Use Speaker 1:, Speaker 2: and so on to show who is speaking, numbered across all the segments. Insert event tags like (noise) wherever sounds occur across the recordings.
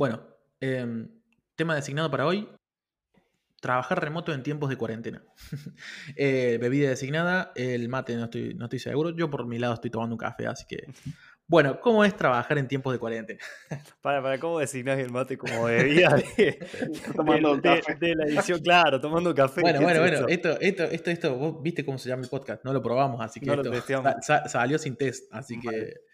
Speaker 1: Bueno, em, tema designado para hoy, trabajar remoto en tiempos de cuarentena. (laughs) Eh, bebida designada, el mate no estoy, no estoy seguro. Yo por mi lado estoy tomando un café, así que... (laughs) Bueno, ¿cómo es trabajar en tiempos de cuarentena? (laughs)
Speaker 2: Para, para, ¿cómo designás el mate como bebida de, tomando café. de, la edición? Claro, tomando café.
Speaker 1: Bueno, bueno, bueno, esto, esto, esto, esto, vos viste cómo se llama el podcast, no lo probamos, así que esto salió sin test, así que...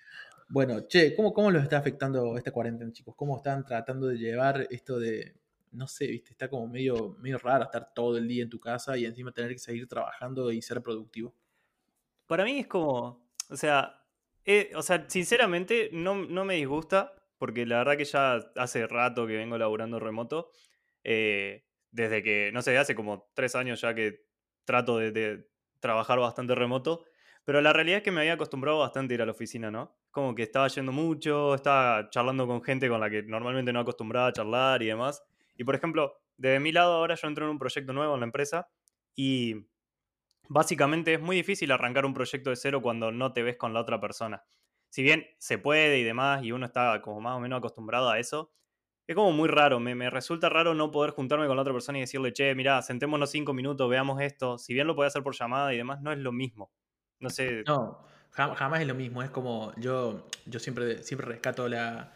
Speaker 1: Bueno, che, ¿cómo, ¿cómo los está afectando esta cuarentena, chicos? ¿Cómo están tratando de llevar esto de, no sé, viste, está como medio, medio raro estar todo el día en tu casa y encima tener que seguir trabajando y ser productivo.
Speaker 2: Para mí es como, o sea, eh, o sea, sinceramente no, me disgusta, porque la verdad que ya hace rato que vengo laburando remoto, eh, desde que, no sé, hace como tres años ya que trato de, de, trabajar bastante remoto, pero la realidad es que me había acostumbrado bastante a ir a la oficina, ¿no? Como que estaba yendo mucho, estaba charlando con gente con la que normalmente no acostumbraba a charlar y demás. Y por ejemplo, de mi lado ahora yo entro en un proyecto nuevo en la empresa y básicamente es muy difícil arrancar un proyecto de cero cuando no te ves con la otra persona. Si bien se puede y demás y uno está como más o menos acostumbrado a eso, es como muy raro. Me, resulta raro no poder juntarme con la otra persona y decirle, che, mira, sentémonos cinco minutos, veamos esto. Si bien lo puede hacer por llamada y demás, no es lo mismo. No sé.
Speaker 1: No, jamás es lo mismo. Es como yo, yo siempre, siempre rescato la,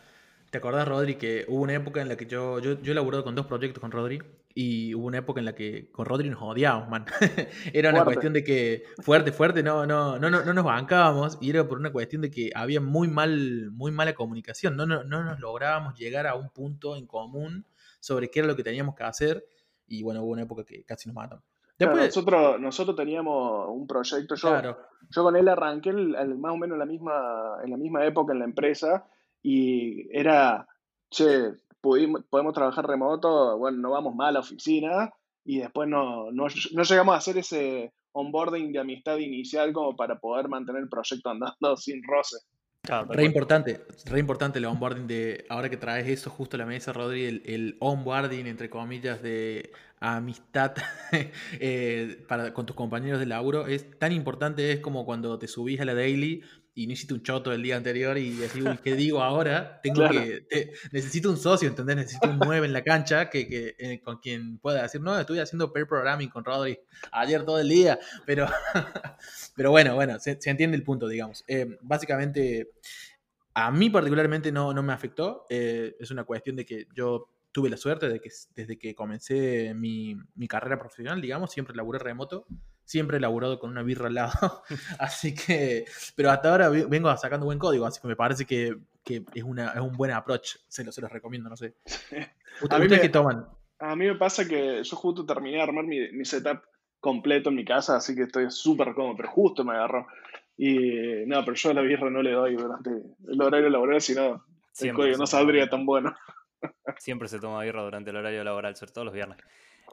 Speaker 1: ¿Te acordás, Rodri, que hubo una época en la que yo, yo, yo he laburado con dos proyectos con Rodri y hubo una época en la que con Rodri nos odiábamos, man. (laughs) era una cuestión de que fuerte, fuerte, no, no, no, no, no nos bancábamos y era por una cuestión de que había muy mal, muy mala comunicación. No, no, no nos lográbamos llegar a un punto en común sobre qué era lo que teníamos que hacer y bueno, hubo una época que casi nos matan.
Speaker 3: Después, nosotros, nosotros teníamos un proyecto, yo, yo con él arranqué más o menos en la, misma, en la misma época en la empresa y era, che, pudimos, podemos trabajar remoto, bueno, no vamos mal a la oficina y después no, no, no llegamos a hacer ese onboarding de amistad inicial como para poder mantener el proyecto andando (laughs) sin roce.
Speaker 1: Re importante, re importante el onboarding de, ahora que traes eso justo a la mesa, Rodri, el, el onboarding, entre comillas, de amistad (laughs) eh, para, con tus compañeros de laburo, es tan importante, es como cuando te subís a la daily y no hiciste un choto el día anterior y decís, ¿qué (laughs) digo ahora? Tengo que, necesito un socio, ¿entendés? Necesito un 9 en la cancha que, que eh, con quien pueda decir, no, estoy haciendo pair programming con Rodri ayer todo el día, pero, (laughs) pero bueno, bueno, se, entiende el punto, digamos. Eh, básicamente, a mí particularmente no, no me afectó, eh, es una cuestión de que yo tuve la suerte de que desde que comencé mi, mi carrera profesional, digamos, siempre laburé remoto siempre he laburado con una birra al lado. (laughs) así que, pero hasta ahora vengo sacando buen código, así que me parece que, es, una, es un buen approach. Se, lo, se los recomiendo, no sé. (laughs)
Speaker 3: ¿Ustedes qué toman? A mí me pasa que yo justo terminé de armar mi, setup completo en mi casa, así que estoy súper cómodo, pero justo me agarró. Y no, pero yo a la birra no le doy durante el horario laboral, si no, el código no saldría tan bueno.
Speaker 2: Siempre se toma birra durante el horario laboral, sobre todo los viernes.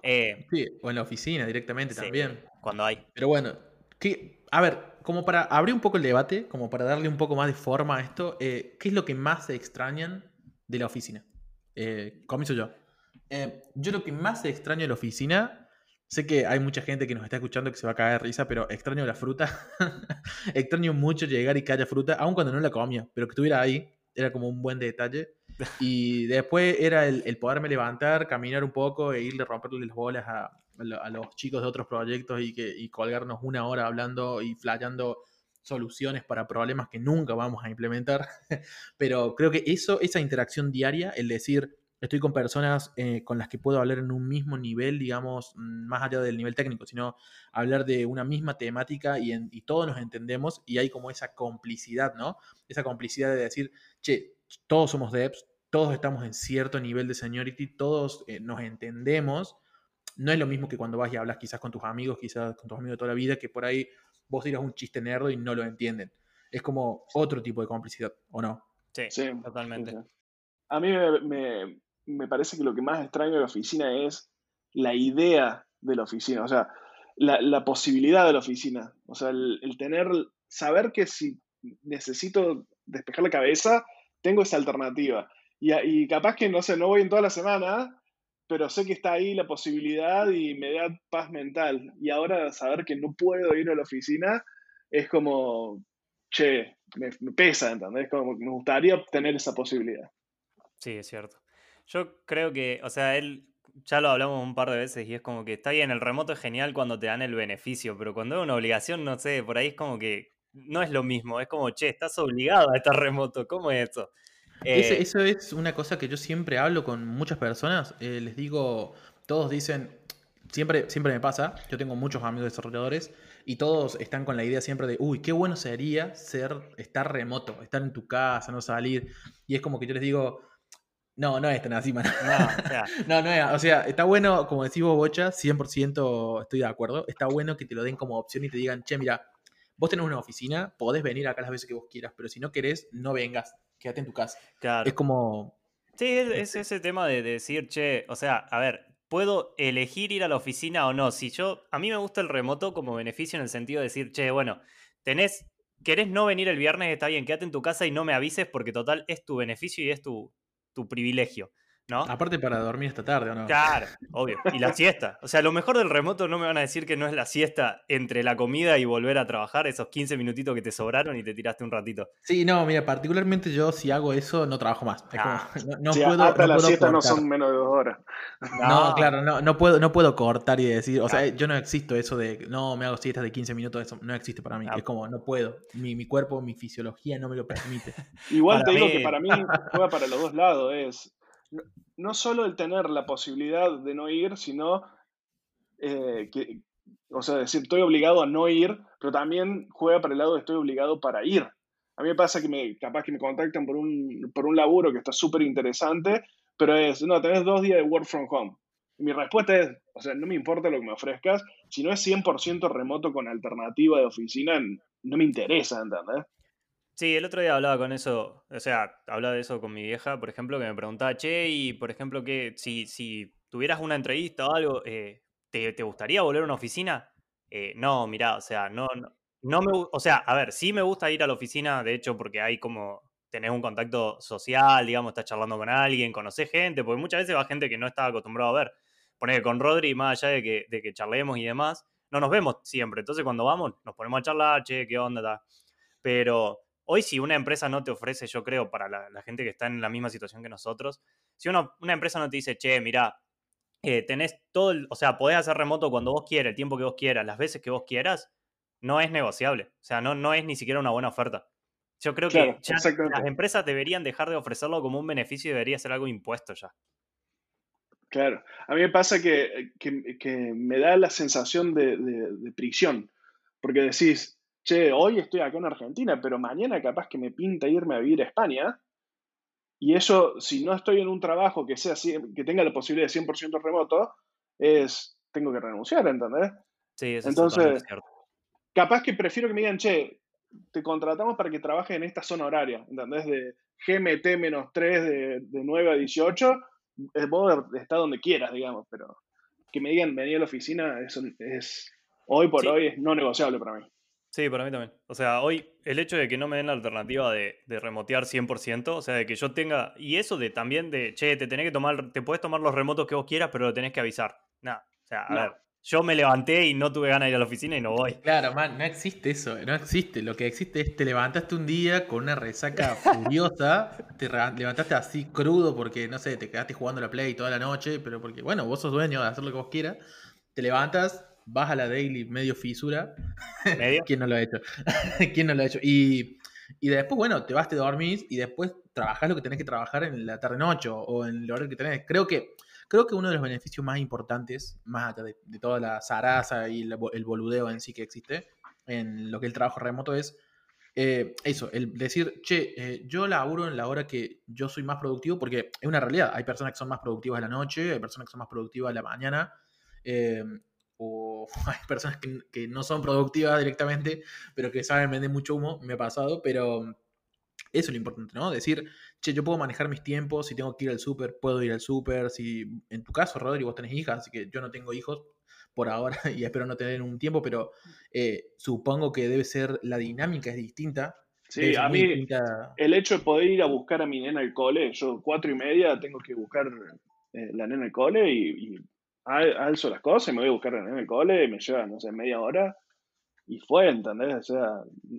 Speaker 1: Eh, sí, o en la oficina directamente también.
Speaker 2: Cuando hay.
Speaker 1: Pero bueno, a ver, como para abrir un poco el debate, como para darle un poco más de forma a esto, eh, ¿qué es lo que más se extrañan de la oficina? Eh, comienzo yo. Eh, yo lo que más se extraño de la oficina, sé que hay mucha gente que nos está escuchando que se va a caer de risa, pero extraño la fruta. (laughs) extraño mucho llegar y que haya fruta, aun cuando no la comía, pero que estuviera ahí, era como un buen detalle. Y después era el, poderme levantar, caminar un poco e irle a romperle las bolas a, los chicos de otros proyectos y, que, y colgarnos una hora hablando y flayando soluciones para problemas que nunca vamos a implementar. (laughs) Pero creo que eso, esa interacción diaria, el decir, estoy con personas eh, con las que puedo hablar en un mismo nivel, digamos, mm, más allá del nivel técnico, sino hablar de una misma temática y, y todos nos entendemos y hay como esa complicidad, ¿no? Esa complicidad de decir, che, todos somos devs, todos estamos en cierto nivel de seniority, todos eh, nos entendemos. No es lo mismo que cuando vas y hablas quizás con tus amigos, quizás con tus amigos de toda la vida, que por ahí vos dirás un chiste nerdo y no lo entienden. Es como otro tipo de complicidad, ¿o no?
Speaker 2: Sí, totalmente.
Speaker 3: A mí me, parece que lo que más extraño de la oficina es la idea de la oficina, o sea, la, posibilidad de la oficina. O sea, el, el tener, saber que si necesito despejar la cabeza, tengo esa alternativa. Y, capaz que, no sé, no voy en toda la semana, pero sé que está ahí la posibilidad y me da paz mental. Y ahora saber que no puedo ir a la oficina es como, che, me, pesa, ¿entendés? Como me gustaría tener esa posibilidad.
Speaker 2: Sí, es cierto. Yo creo que, o sea, él ya lo hablamos un par de veces y es como que está bien, el remoto es genial cuando te dan el beneficio, pero cuando es una obligación, no sé, por ahí es como que no es lo mismo, es como, che, estás obligado a estar remoto, ¿cómo es eso?
Speaker 1: Eh, eso es una cosa que yo siempre hablo con muchas personas, eh, les digo, todos dicen, siempre, siempre me pasa, yo tengo muchos amigos desarrolladores y todos están con la idea siempre de, uy, qué bueno sería ser, estar remoto, estar en tu casa, no salir, y es como que yo les digo, no, no es tan así, mano. (laughs) No, no, es. O sea, está bueno, como decís vos, Bocha, 100% estoy de acuerdo. Está bueno que te lo den como opción y te digan, che, mira, vos tenés una oficina, podés venir acá las veces que vos quieras, pero si no querés, no vengas, quédate en tu casa. Claro. Es como.
Speaker 2: Sí, es, ese tema de, decir, che, o sea, a ver, puedo elegir ir a la oficina o no. Si yo, a mí me gusta el remoto como beneficio en el sentido de decir, che, bueno, tenés, querés no venir el viernes, está bien, quédate en tu casa y no me avises porque total es tu beneficio y es tu, tu privilegio. ¿No?
Speaker 1: Aparte para dormir esta tarde, ¿o no?
Speaker 2: Claro, obvio. Y la siesta. O sea, lo mejor del remoto no me van a decir que no es la siesta entre la comida y volver a trabajar, esos 15 minutitos que te sobraron y te tiraste un ratito.
Speaker 1: Sí, no, mira, particularmente yo si hago eso no trabajo más.
Speaker 3: Ah. (laughs) no, puedo, hasta la siesta no son menos de dos horas.
Speaker 1: No, claro, no, no, puedo, no puedo cortar y decir, o sea, yo no existo eso de, no, me hago siestas de 15 minutos, eso no existe para mí. Es como, no puedo. Mi, mi, cuerpo, mi fisiología no me lo permite.
Speaker 3: Igual te digo que para mí juega para los dos lados. Es no solo el tener la posibilidad de no ir, sino eh, que, o sea, decir, estoy obligado a no ir, pero también juega para el lado de estoy obligado para ir. A mí me pasa que me, capaz que me contactan por un, por un laburo que está súper interesante, pero es, no, tenés dos días de work from home. Y mi respuesta es, o sea, no me importa lo que me ofrezcas, si no es 100% remoto con alternativa de oficina, no me interesa, ¿entendés?
Speaker 2: Sí, el otro día hablaba con eso, o sea, hablaba de eso con mi vieja, por ejemplo, que me preguntaba, che, y por ejemplo, que si, si tuvieras una entrevista o algo, eh, ¿te, gustaría volver a una oficina? Eh, no, mirá, o sea, no, no, me, o sea, a ver, sí me gusta ir a la oficina, de hecho, porque hay como, tenés un contacto social, digamos, estás charlando con alguien, conocés gente, porque muchas veces va gente que no está acostumbrado a ver. Poner con Rodri, más allá de que, de que charlemos y demás, no nos vemos siempre. Entonces, cuando vamos, nos ponemos a charlar, che, qué onda, Pero Hoy si una empresa no te ofrece, yo creo, para la, gente que está en la misma situación que nosotros, si una, empresa no te dice, che, mira, eh, tenés todo, o sea, podés hacer remoto cuando vos quieras, el tiempo que vos quieras, las veces que vos quieras, no es negociable. O sea, no, no es ni siquiera una buena oferta. Yo creo que las empresas deberían dejar de ofrecerlo como un beneficio y debería ser algo impuesto ya.
Speaker 3: Claro, a mí me pasa que, me da la sensación de, de, prisión, porque decís, che, hoy estoy acá en Argentina, pero mañana capaz que me pinta irme a vivir a España. Y eso, si no estoy en un trabajo que, sea, que tenga la posibilidad de 100% remoto, es, tengo que renunciar, ¿entendés?
Speaker 2: Sí, eso
Speaker 3: Entonces, cierto. capaz que prefiero que me digan, che, te contratamos para que trabajes en esta zona horaria, ¿entendés? De GMT-3 de, de 9 a 18, vos estás donde quieras, digamos, pero que me digan venir a la oficina es, es hoy por hoy es no negociable para mí.
Speaker 2: Sí, para mí también. O sea, hoy el hecho de que no me den la alternativa de, de remotear 100%, o sea, de que yo tenga. Y eso de también de, che, te tenés que tomar, te puedes tomar los remotos que vos quieras, pero lo tenés que avisar. Nada. O sea, a ver, yo me levanté y no tuve ganas de ir a la oficina y no voy.
Speaker 1: Claro, man, no existe eso, no existe. Lo que existe es te levantaste un día con una resaca (laughs) furiosa, te levantaste así crudo porque, no sé, te quedaste jugando la Play toda la noche, pero porque, bueno, vos sos dueño de hacer lo que vos quieras, te levantas, vas a la daily medio fisura. ¿Medio? (laughs) ¿Quién no lo ha hecho? (laughs) ¿Quién no lo ha hecho? Y, después, bueno, te vas, te dormís y después trabajás lo que tenés que trabajar en la tarde-noche o en el horario que tenés. Creo que, creo que uno de los beneficios más importantes, más allá de, toda la zaraza y el boludeo en sí que existe en lo que es el trabajo remoto, es eh, eso, el decir, che, eh, yo laburo en la hora que yo soy más productivo, porque es una realidad. Hay personas que son más productivas en la noche, hay personas que son más productivas en la mañana. Eh, o (laughs) hay personas que, no son productivas directamente, pero que saben vender mucho humo, me ha pasado, pero eso es lo importante, ¿no? Decir, che, yo puedo manejar mis tiempos, si tengo que ir al súper, puedo ir al súper, si en tu caso, Rodri, vos tenés hijas, así que yo no tengo hijos por ahora (laughs) y espero no tener un tiempo, pero eh, supongo que debe ser, la dinámica es distinta.
Speaker 3: Sí, a mí el hecho de poder ir a buscar a mi nena al cole, yo cuatro y media tengo que buscar eh, la nena al cole y alzo las cosas y me voy a buscar en el cole y me lleva, no sé, media hora y fue, ¿entendés? O sea,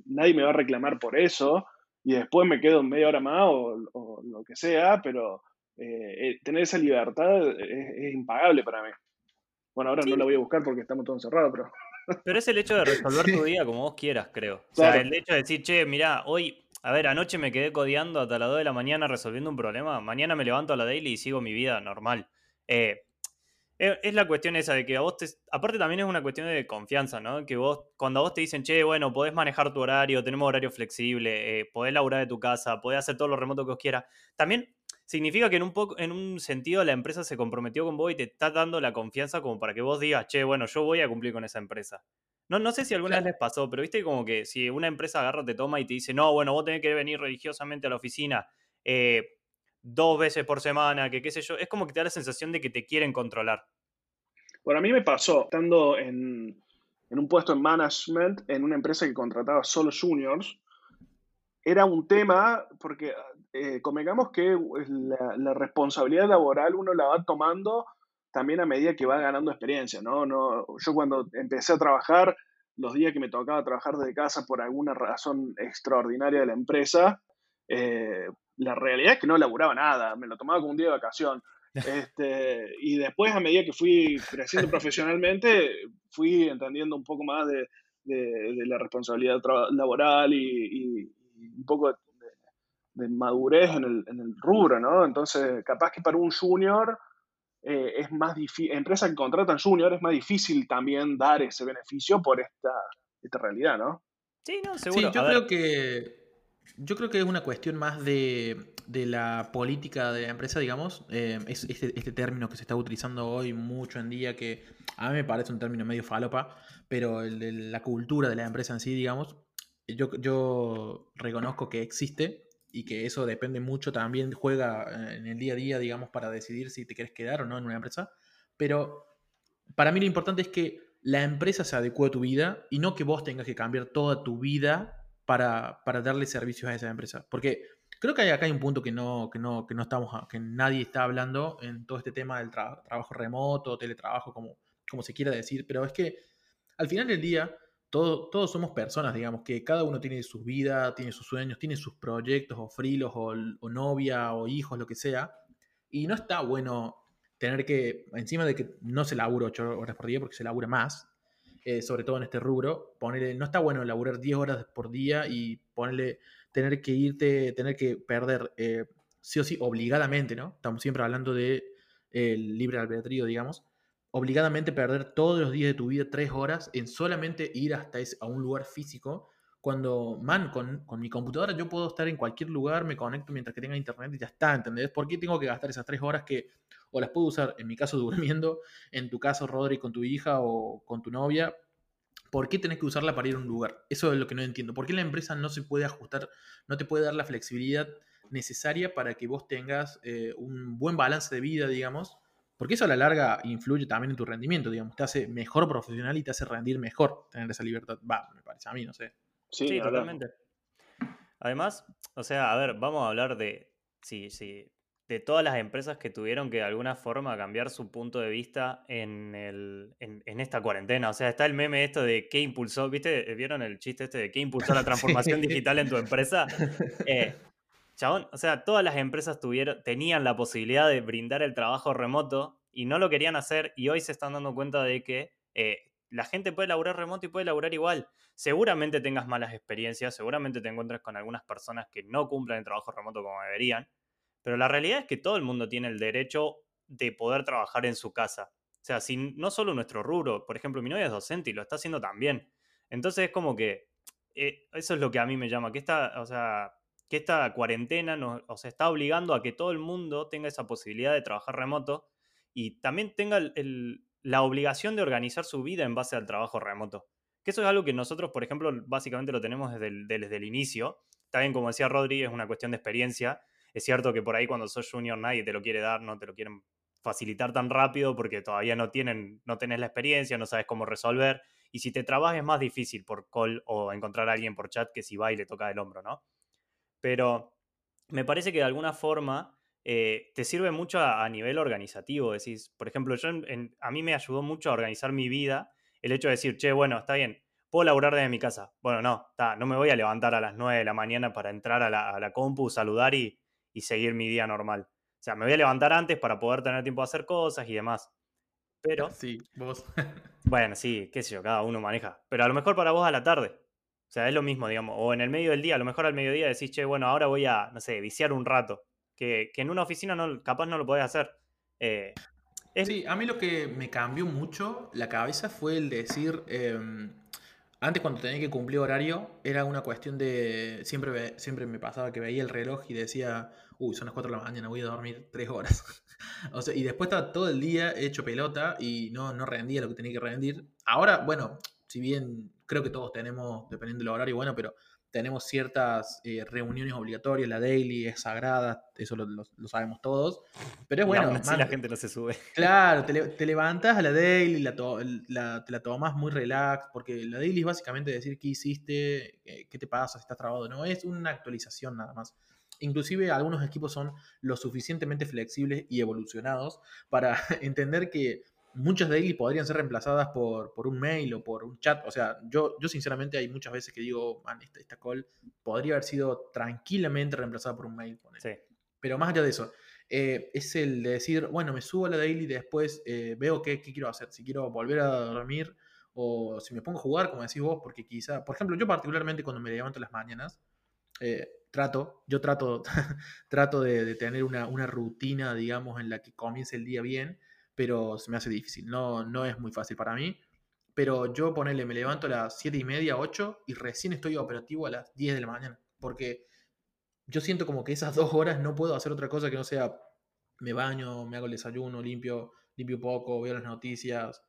Speaker 3: nadie me va a reclamar por eso y después me quedo media hora más o, lo que sea, pero eh, eh, tener esa libertad es, impagable para mí. Bueno, ahora no la voy a buscar porque estamos todos encerrados, pero... (laughs)
Speaker 2: Pero es el hecho de resolver tu día como vos quieras, creo. O sea, el hecho de decir, che, mirá, hoy, a ver, anoche me quedé codeando hasta las 2 de la mañana resolviendo un problema, mañana me levanto a la daily y sigo mi vida normal. Eh, es la cuestión esa de que a vos te. Aparte también es una cuestión de confianza, ¿no? Que vos, cuando a vos te dicen, che, bueno, podés manejar tu horario, tenemos horario flexible, eh, podés laburar de tu casa, podés hacer todo lo remoto que vos quieras. También significa que en un, poco, en un sentido la empresa se comprometió con vos y te está dando la confianza como para que vos digas, che, bueno, yo voy a cumplir con esa empresa. No, no sé si alguna vez les pasó, pero viste como que si una empresa agarra, te toma y te dice, no, bueno, vos tenés que venir religiosamente a la oficina eh, dos veces por semana, que qué sé yo, es como que te da la sensación de que te quieren controlar.
Speaker 3: Bueno, a mí me pasó, estando en, un puesto en management en una empresa que contrataba solo juniors, era un tema porque eh, convengamos que la, responsabilidad laboral uno la va tomando también a medida que va ganando experiencia, ¿no? no yo cuando empecé a trabajar, los días que me tocaba trabajar desde casa por alguna razón extraordinaria de la empresa, eh, la realidad es que no laburaba nada, me lo tomaba como un día de vacación. Este, (laughs) y después, a medida que fui creciendo profesionalmente, fui entendiendo un poco más de, la responsabilidad laboral y, un poco de, madurez en el, rubro, ¿no? Entonces, capaz que para un junior eh, es más difícil, empresas que contratan junior es más difícil también dar ese beneficio por esta, esta realidad, ¿no?
Speaker 1: Sí, no, seguro. Sí, yo creo que yo creo que es una cuestión más de, la política de la empresa, digamos. Eh, es este, este, término que se está utilizando hoy mucho en día, que a mí me parece un término medio falopa, pero el de la cultura de la empresa en sí, digamos, yo, yo reconozco que existe y que eso depende mucho, también juega en el día a día, digamos, para decidir si te quieres quedar o no en una empresa. Pero para mí lo importante es que la empresa se adecue a tu vida y no que vos tengas que cambiar toda tu vida para, darle servicios a esa empresa. Porque creo que hay, acá hay un punto que no, que no, que no estamos, que nadie está hablando en todo este tema del trabajo remoto, teletrabajo, como, como se quiera decir, pero es que al final del día todos somos personas, digamos, que cada uno tiene su vida, tiene sus sueños, tiene sus proyectos o frilos o, o novia o hijos, lo que sea, y no está bueno tener que, encima de que no se labura 8 horas por día porque se labura más, eh, sobre todo en este rubro, ponerle, no está bueno laburar 10 horas por día y ponerle, tener que irte, tener que perder, eh, sí o sí, obligadamente, ¿no? Estamos siempre hablando de el libre albedrío, digamos, obligadamente perder todos los días de tu vida 3 horas en solamente ir hasta ese, a un lugar físico, cuando, man, con, con, mi computadora yo puedo estar en cualquier lugar, me conecto mientras que tenga internet y ya está, ¿entendés? ¿Por qué tengo que gastar esas 3 horas que o las puedo usar, en mi caso, (laughs) durmiendo, en tu caso, Rodri, con tu hija o con tu novia. ¿Por qué tenés que usarla para ir a un lugar? Eso es lo que no entiendo. ¿Por qué la empresa no se puede ajustar, no te puede dar la flexibilidad necesaria para que vos tengas eh, un buen balance de vida, digamos? Porque eso a la larga influye también en tu rendimiento, digamos. Te hace mejor profesional y te hace rendir mejor tener esa libertad. Va, me parece a mí, no sé.
Speaker 2: Sí, totalmente. Además, o sea, a ver, vamos a hablar de. Sí, sí de todas las empresas que tuvieron que de alguna forma cambiar su punto de vista en, el, en, esta cuarentena. O sea, está el meme esto de qué impulsó, ¿viste? ¿Vieron el chiste este de qué impulsó la (laughs) transformación digital en tu empresa? (laughs) Eh, chabón, o sea, todas las empresas tuvieron, tenían la posibilidad de brindar el trabajo remoto y no lo querían hacer y hoy se están dando cuenta de que eh, la gente puede laburar remoto y puede laburar igual. Seguramente tengas malas experiencias, seguramente te encuentres con algunas personas que no cumplen el trabajo remoto como deberían pero la realidad es que todo el mundo tiene el derecho de poder trabajar en su casa. O sea, si no solo nuestro rubro, por ejemplo, mi novia es docente y lo está haciendo también. Entonces es como que eh, eso es lo que a mí me llama, que esta, o sea, que esta cuarentena nos está obligando a que todo el mundo tenga esa posibilidad de trabajar remoto y también tenga la obligación de organizar su vida en base al trabajo remoto. Que eso es algo que nosotros, por ejemplo, básicamente lo tenemos desde el, desde el inicio. También, como decía Rodri, es una cuestión de experiencia es cierto que por ahí cuando sos junior nadie te lo quiere dar, no te lo quieren facilitar tan rápido porque todavía no tienen, no tenés la experiencia, no sabes cómo resolver. Y si te trabajas es más difícil por call o encontrar a alguien por chat que si va y le toca el hombro, ¿no? Pero me parece que de alguna forma eh, te sirve mucho a, nivel organizativo. Decís, por ejemplo, yo a mí me ayudó mucho a organizar mi vida el hecho de decir, che, bueno, está bien, puedo laburar desde mi casa. Bueno, no, está, no me voy a levantar a las 9 de la mañana para entrar a la, a la compu, saludar y, y seguir mi día normal. O sea, me voy a levantar antes para poder tener tiempo de hacer cosas y demás. Pero.
Speaker 1: Sí, vos. (laughs)
Speaker 2: bueno, sí, qué sé yo, cada uno maneja. Pero a lo mejor para vos a la tarde. O sea, es lo mismo, digamos. O en el medio del día, a lo mejor al mediodía decís, che, bueno, ahora voy a, no sé, viciar un rato. Que, en una oficina no, capaz no lo podés hacer. Eh,
Speaker 1: Sí, a mí lo que me cambió mucho la cabeza fue el decir. Em, antes, cuando tenía que cumplir horario, era una cuestión de. Siempre, siempre me pasaba que veía el reloj y decía, uy, son las 4 de la mañana, voy a dormir 3 horas. (laughs) o sea, y después estaba todo el día hecho pelota y no, no rendía lo que tenía que rendir. Ahora, bueno, si bien creo que todos tenemos, dependiendo del horario, bueno, pero tenemos ciertas eh, reuniones obligatorias, la daily es sagrada, eso lo, sabemos todos. Pero es bueno.
Speaker 2: Si la gente no se sube.
Speaker 1: Claro, te, levantas a la daily, la, te la tomas muy relax, porque la daily es básicamente decir qué hiciste, qué te pasa, si estás trabado no, es una actualización nada más. Inclusive algunos equipos son lo suficientemente flexibles y evolucionados para (laughs) entender que muchas daily podrían ser reemplazadas por, por, un mail o por un chat. O sea, yo, yo sinceramente hay muchas veces que digo, man, esta, call podría haber sido tranquilamente reemplazada por un mail. Sí. Pero más allá de eso, eh, es el de decir, bueno, me subo a la daily y después eh, veo qué, qué, quiero hacer. Si quiero volver a dormir o si me pongo a jugar, como decís vos, porque quizá, por ejemplo, yo particularmente cuando me levanto las mañanas, eh, trato, yo trato, (laughs) trato de, de tener una, una, rutina, digamos, en la que comience el día bien pero se me hace difícil. No, no es muy fácil para mí. Pero yo ponele, me levanto a las 7 y media, 8 y recién estoy operativo a las 10 de la mañana. Porque yo siento como que esas (laughs) dos horas no puedo hacer otra cosa que no sea me baño, me hago el desayuno, limpio, limpio poco, veo las noticias.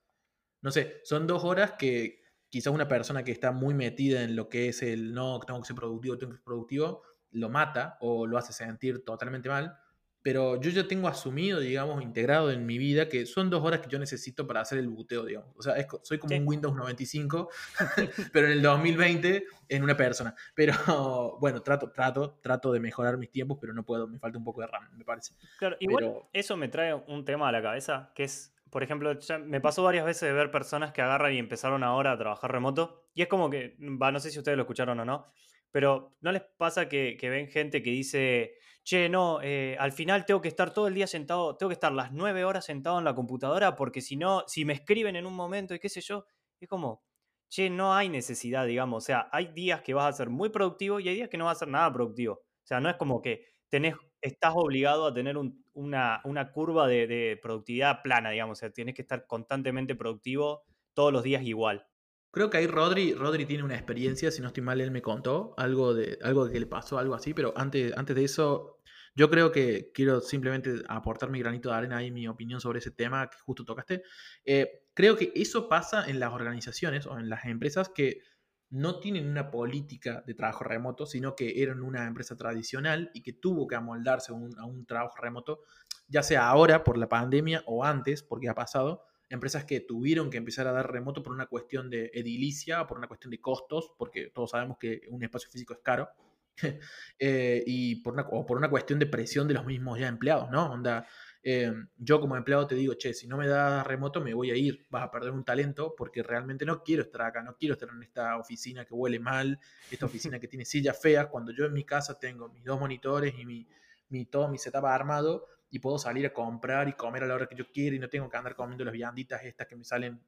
Speaker 1: No sé, son dos horas que quizás una persona que está muy metida en lo que es el no, tengo que ser productivo, tengo que ser productivo, lo mata o lo hace sentir totalmente mal pero yo ya tengo asumido, digamos, integrado en mi vida que son dos horas que yo necesito para hacer el buteo, digamos. O sea, soy como un Windows 95, (laughs) (laughs) pero en el 2020 en una persona. Pero bueno, trato, trato, trato de mejorar mis tiempos, pero no puedo, me falta un poco de RAM, me parece.
Speaker 2: Claro, igual eso me trae un tema a la cabeza, que es, por ejemplo, me pasó varias veces de ver personas que agarran y empezaron ahora a trabajar remoto, y es como que, va, no sé si ustedes lo escucharon o no, pero ¿no les pasa que, que ven gente que dice che, no, eh, al final tengo que estar todo el día sentado, tengo que estar las nueve horas sentado en la computadora porque si no, si me escriben en un momento y qué sé yo, es como, che, no hay necesidad, digamos. O sea, hay días que vas a ser muy productivo y hay días que no vas a ser nada productivo. O sea, no es como que tenés, estás obligado a tener una, curva de, productividad plana, digamos. O sea, tienes que estar constantemente productivo todos los días igual.
Speaker 1: Creo que ahí Rodri, Rodri tiene una experiencia, si no estoy mal, él me contó algo de algo que le pasó, algo así, pero antes, antes de eso, yo creo que quiero simplemente aportar mi granito de arena y mi opinión sobre ese tema que justo tocaste. Eh, creo que eso pasa en las organizaciones o en las empresas que no tienen una política de trabajo remoto, sino que eran una empresa tradicional y que tuvo que amoldarse a un, trabajo remoto, ya sea ahora por la pandemia o antes, porque ha pasado, empresas que tuvieron que empezar a dar remoto por una cuestión de edilicia, por una cuestión de costos, porque todos sabemos que un espacio físico es caro. (laughs) Eh, y por una, o por una cuestión de presión de los mismos ya empleados, ¿no? Onda, eh, yo como empleado te digo, che, si no me das remoto me voy a ir, vas a perder un talento porque realmente no quiero estar acá, no quiero estar en esta oficina que huele mal, esta oficina que tiene sillas feas, cuando yo en mi casa tengo mis dos monitores y mi, mi, todo mi setup armado y puedo salir a comprar y comer a la hora que yo quiera y no tengo que andar comiendo las vianditas estas que me salen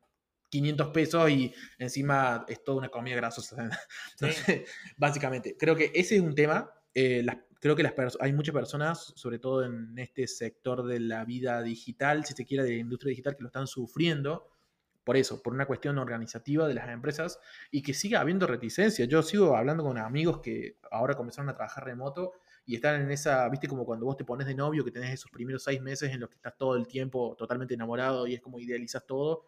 Speaker 1: 500 pesos y encima es toda una comida grasosa. (laughs) básicamente, creo que ese es un tema. Eh, creo que las hay muchas personas, sobre todo en este sector de la vida digital, si se quiere, de la industria digital, que lo están sufriendo por eso, por una cuestión organizativa de las empresas y que siga habiendo reticencia. Yo sigo hablando con amigos que ahora comenzaron a trabajar remoto y están en esa, viste, como cuando vos te pones de novio, que tenés esos primeros seis meses en los que estás todo el tiempo totalmente enamorado y es como idealizas todo.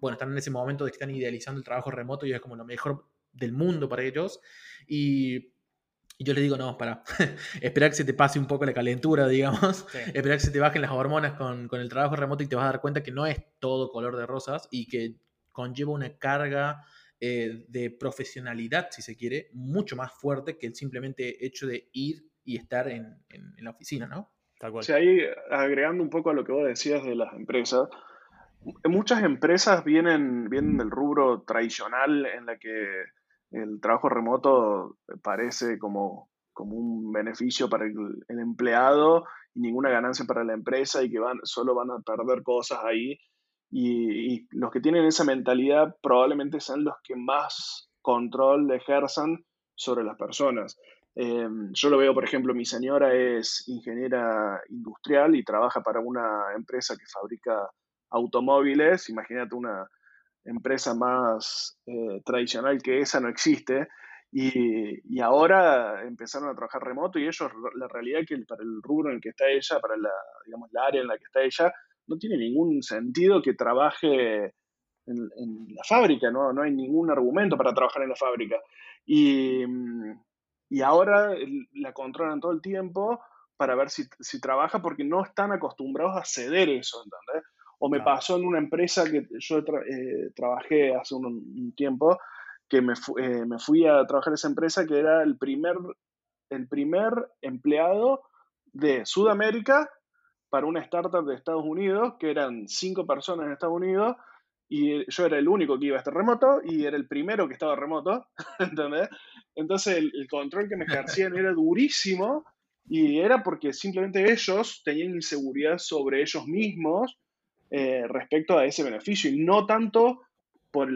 Speaker 1: Bueno, están en ese momento de que están idealizando el trabajo remoto y es como lo mejor del mundo para ellos. Y, yo les digo, no, para, (laughs) esperar que se te pase un poco la calentura, digamos, (laughs) esperar que se te bajen las hormonas con, el trabajo remoto y te vas a dar cuenta que no es todo color de rosas y que conlleva una carga eh, de profesionalidad, si se quiere, mucho más fuerte que el simplemente hecho de ir y estar en, la oficina, ¿no?
Speaker 3: Tal cual. ahí agregando un poco a lo que vos decías de las empresas, muchas empresas vienen, vienen del rubro tradicional en la que el trabajo remoto parece como como un beneficio para el, empleado y ninguna ganancia para la empresa y que van, solo van a perder cosas ahí. Y, los que tienen esa mentalidad probablemente sean los que más control ejerzan sobre las personas. Eh, yo lo veo, por ejemplo, mi señora es ingeniera industrial y trabaja para una empresa que fabrica automóviles. Imagínate una empresa más eh, tradicional que esa no existe. Y, ahora empezaron a trabajar remoto y ellos, la realidad es que para el rubro en el que está ella, para la, digamos, la área en la que está ella, no tiene ningún sentido que trabaje en, la fábrica, ¿no? no hay ningún argumento para trabajar en la fábrica. Y, y ahora la controlan todo el tiempo para ver si, si, trabaja porque no están acostumbrados a ceder eso, ¿entendés? O me pasó en una empresa que yo eh, trabajé hace un tiempo, que me, eh, me, fui a trabajar en esa empresa que era el primer, el primer empleado de Sudamérica para una startup de Estados Unidos, que eran cinco personas en Estados Unidos, y yo era el único que iba a estar remoto y era el primero que estaba remoto, (laughs) ¿entendés? Entonces el, control que me ejercían era durísimo y era porque simplemente ellos tenían inseguridad sobre ellos mismos eh, respecto a ese beneficio y no tanto por,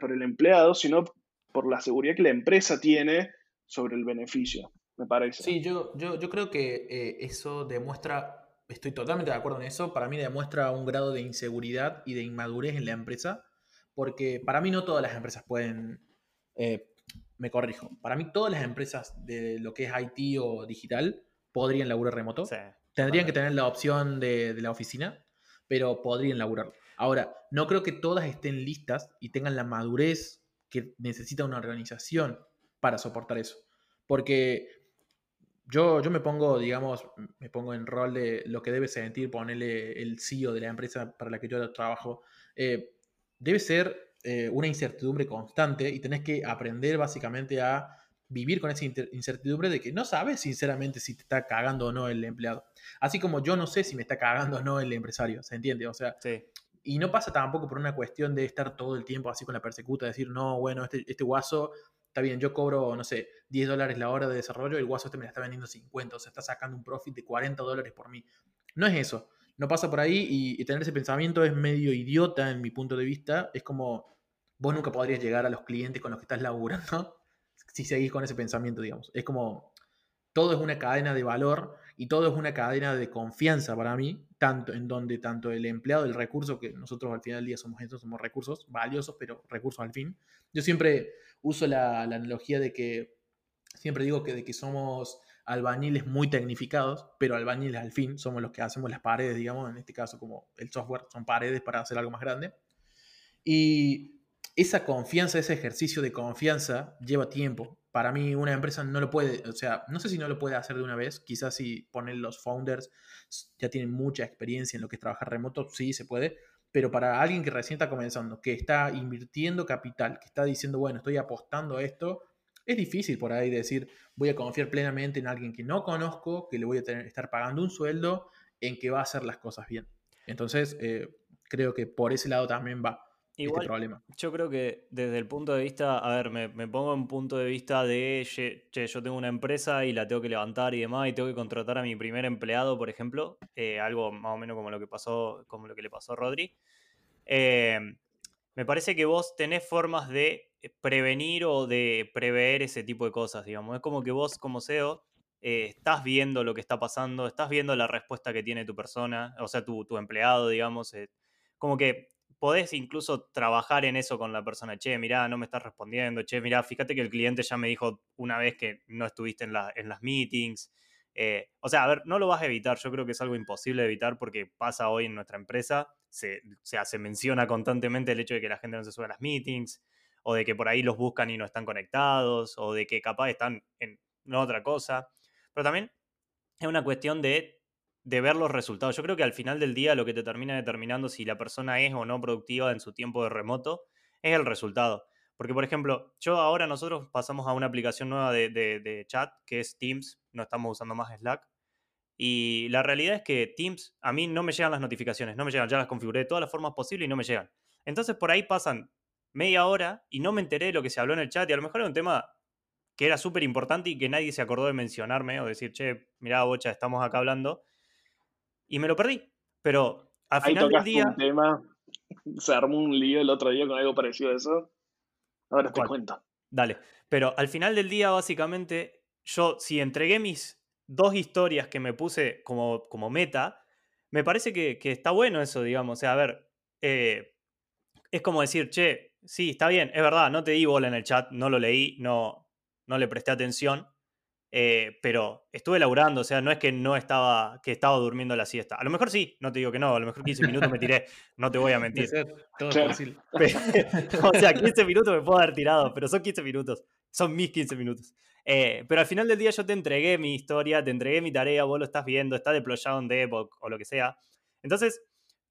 Speaker 3: por el empleado, sino por la seguridad que la empresa tiene sobre el beneficio, me parece.
Speaker 1: Sí, yo, yo, yo creo que eh, eso demuestra, estoy totalmente de acuerdo en eso, para mí demuestra un grado de inseguridad y de inmadurez en la empresa, porque para mí no todas las empresas pueden, eh, me corrijo, para mí todas las empresas de lo que es IT o digital podrían laburar remoto. Tendrían que tener la opción de, de la oficina, pero podrían laburarlo. Ahora, no creo que todas estén listas y tengan la madurez que necesita una organización para soportar eso. Porque yo, yo me pongo, digamos, me pongo en rol de lo que debe sentir ponerle el CEO de la empresa para la que yo trabajo. Eh, debe ser eh, una incertidumbre constante y tenés que aprender básicamente a vivir con esa incertidumbre de que no sabes sinceramente si te está cagando o no el empleado. Así como yo no sé si me está cagando o no el empresario, ¿se entiende? O sea, sí. Y no pasa tampoco por una cuestión de estar todo el tiempo así con la persecuta, decir, no, bueno, este, este guaso, está bien, yo cobro, no sé, 10 dólares la hora de desarrollo, el guaso este me la está vendiendo 50, o sea, está sacando un profit de 40 dólares por mí. No es eso, no pasa por ahí y, tener ese pensamiento es medio idiota en mi punto de vista, es como, vos nunca podrías llegar a los clientes con los que estás laburando (laughs) si seguís con ese pensamiento, digamos. Es como, todo es una cadena de valor y todo es una cadena de confianza para mí, tanto en donde tanto el empleado, el recurso, que nosotros al final del día somos estos, somos recursos valiosos, pero recursos al fin. Yo siempre uso la, analogía de que, siempre digo que de que somos albañiles muy tecnificados, pero albañiles al fin, somos los que hacemos las paredes, digamos, en este caso como el software son paredes para hacer algo más grande. Y esa confianza, ese ejercicio de confianza lleva tiempo, para mí una empresa no lo puede, o sea, no sé si no lo puede hacer de una vez, quizás si ponen los founders ya tienen mucha experiencia en lo que es trabajar remoto, sí se puede, pero para alguien que recién está comenzando, que está invirtiendo capital, que está diciendo, bueno, estoy apostando a esto, es difícil por ahí decir, voy a confiar plenamente en alguien que no conozco, que le voy a tener, estar pagando un sueldo, en que va a hacer las cosas bien. Entonces, eh, creo que por ese lado también va. Este Igual, problema.
Speaker 2: Yo creo que desde el punto de vista, a ver, me, pongo en punto de vista de, che, yo tengo una empresa y la tengo que levantar y demás, y tengo que contratar a mi primer empleado, por ejemplo, eh, algo más o menos como lo que pasó, como lo que le pasó a Rodri. Em, me parece que vos tenés formas de prevenir o de prever ese tipo de cosas, digamos. Es como que vos, como SEO, eh, estás viendo lo que está pasando, estás viendo la respuesta que tiene tu persona, o sea, tu, tu empleado, digamos. Eh, como que podés incluso trabajar en eso con la persona. Che, mirá, no me estás respondiendo. Che, mirá, fíjate que el cliente ya me dijo una vez que no estuviste en, en las meetings. Eh, o sea, a ver, no lo vas a evitar. Yo creo que es algo imposible de evitar porque pasa hoy en nuestra empresa. Se, se, menciona constantemente el hecho de que la gente no se sube a las meetings, o de que por ahí los buscan y no están conectados, o de que capaz están en otra cosa. Pero también es una cuestión de de ver los resultados. Yo creo que al final del día lo que te termina determinando si la persona es o no productiva en su tiempo de remoto es el resultado. Porque, por ejemplo, yo ahora nosotros pasamos a una aplicación nueva de, chat que es Teams, no estamos usando más Slack. Y la realidad es que Teams, a mí no me llegan las notificaciones, no me llegan, ya las configuré de todas las formas posibles y no me llegan. Entonces por ahí pasan media hora y no me enteré de lo que se habló en el chat y a lo mejor es un tema que era súper importante y que nadie se acordó de mencionarme o decir, che, mirá, bocha, estamos acá hablando. Y me lo perdí. Pero al final del día.
Speaker 3: un tema. (laughs) Se armó un lío el otro día con algo parecido a eso. Ahora te cuento.
Speaker 2: Dale. Pero al final del día, básicamente, yo si entregué mis dos historias que me puse como, como meta, me parece que, que está bueno eso, digamos. O sea, a ver, eh, es como decir, che, sí, está bien, es verdad, no te di bola en el chat, no lo leí, no, no le presté atención, eh, pero estuve laburando, o sea, no es que no estaba, que estaba durmiendo la siesta. A lo mejor sí, no te digo que no, a lo mejor 15 minutos me tiré, no te voy a mentir.
Speaker 1: todo
Speaker 3: Claro. (laughs)
Speaker 2: o sea, 15 minutos me puedo haber tirado, pero son 15 minutos. Son mis 15 minutos. Eh, pero al final del día yo te entregué mi historia, te entregué mi tarea, vos lo estás viendo, está deployado en o, o lo que sea. Entonces,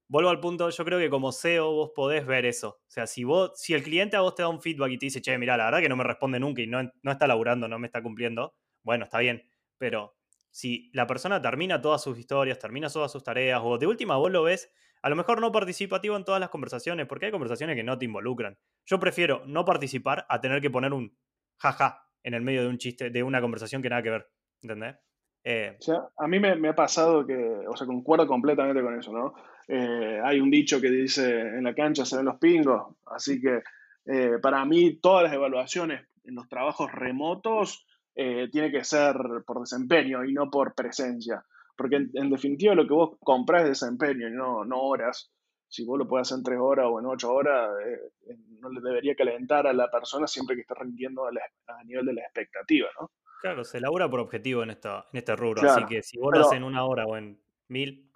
Speaker 2: vuelvo al punto, yo creo que como SEO vos podés ver eso. O sea, si, vos, si el cliente a vos te da un feedback y te dice, che, mira, la verdad que no me responde nunca y no, no está laburando, no me está cumpliendo, bueno, está bien. Pero si la persona termina todas sus historias, termina todas sus tareas, o de última vos lo ves, a lo mejor no participativo en todas las conversaciones, porque hay conversaciones que no te involucran. Yo prefiero no participar a tener que poner un jaja en el medio de un chiste, de una conversación que nada que ver. ¿Entendés? Eh,
Speaker 3: O sea, a mí me, me ha pasado que, o sea, concuerdo completamente con eso, ¿no? Eh, hay un dicho que dice, en la cancha se ven los pingos, así que eh, para mí todas las evaluaciones en los trabajos remotos eh, tiene que ser por desempeño y no por presencia, porque en, en definitiva lo que vos comprás es desempeño y no, no horas. Si vos lo puedes hacer en tres horas o en ocho horas, eh, no le debería calentar a la persona siempre que esté rindiendo a, la- a nivel de la expectativa, ¿no?
Speaker 2: claro, se labura por objetivo en, esta, en este rubro,
Speaker 3: Claro,
Speaker 2: así que si vos lo haces en una hora o en mil,